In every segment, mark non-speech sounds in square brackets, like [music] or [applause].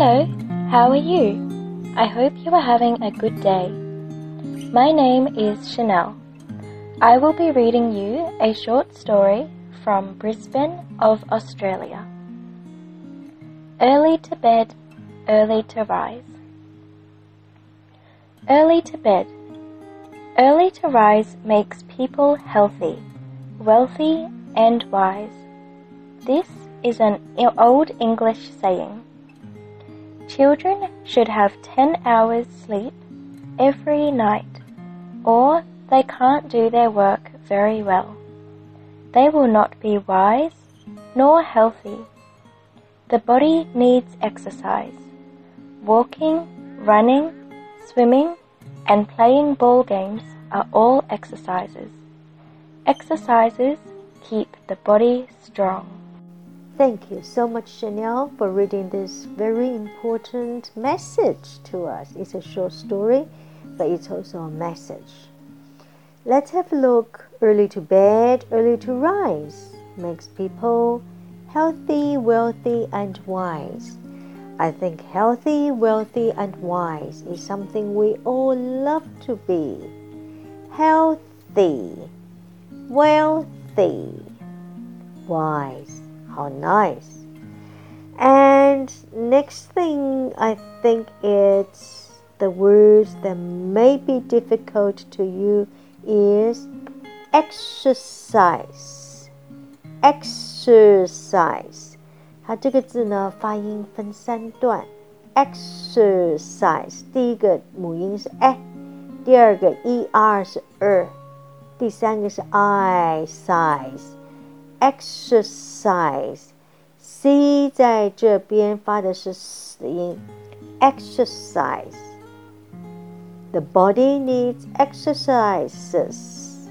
Hello, how are you? I hope you are having a good day. My name is Chanel. I will be reading you a short story from Brisbane of Australia. Early to bed, early to rise. Early to bed. Early to rise makes people healthy, wealthy, and wise. This is an old English saying. Children should have 10 hours sleep every night, or they can't do their work very well. They will not be wise nor healthy. The body needs exercise. Walking, running, swimming, and playing ball games are all exercises. Exercises keep the body strong. Thank you so much, Chanel, for reading this very important message to us. It's a short story, but it's also a message. Let's have a look. Early to bed, early to rise makes people healthy, wealthy, and wise. I think healthy, wealthy, and wise is something we all love to be. Healthy, wealthy, wise. How nice. And next thing I think it's the words that may be difficult to you is exercise. Exercise，它这个字呢发音分三段。Exercise，第一个母音是 e，第二个 e r 是 er，第三个是 i size。 exercise，c 在这边发的是死音，exercise。The body needs exercises，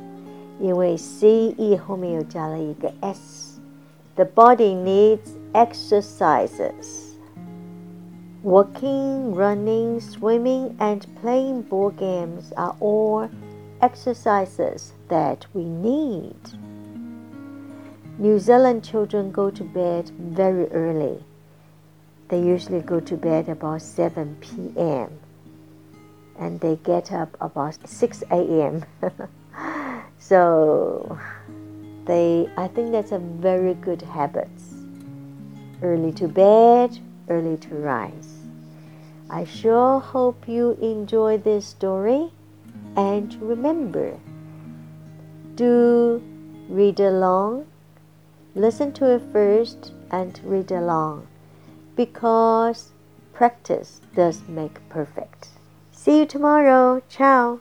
因为 c e 后面又加了一个 s。The body needs exercises. Walking, running, swimming, and playing board games are all exercises that we need. New Zealand children go to bed very early. They usually go to bed about 7 p.m. and they get up about 6 a.m. [laughs] so they I think that's a very good habit. Early to bed, early to rise. I sure hope you enjoy this story and remember do read along Listen to it first and read along because practice does make perfect. See you tomorrow. Ciao.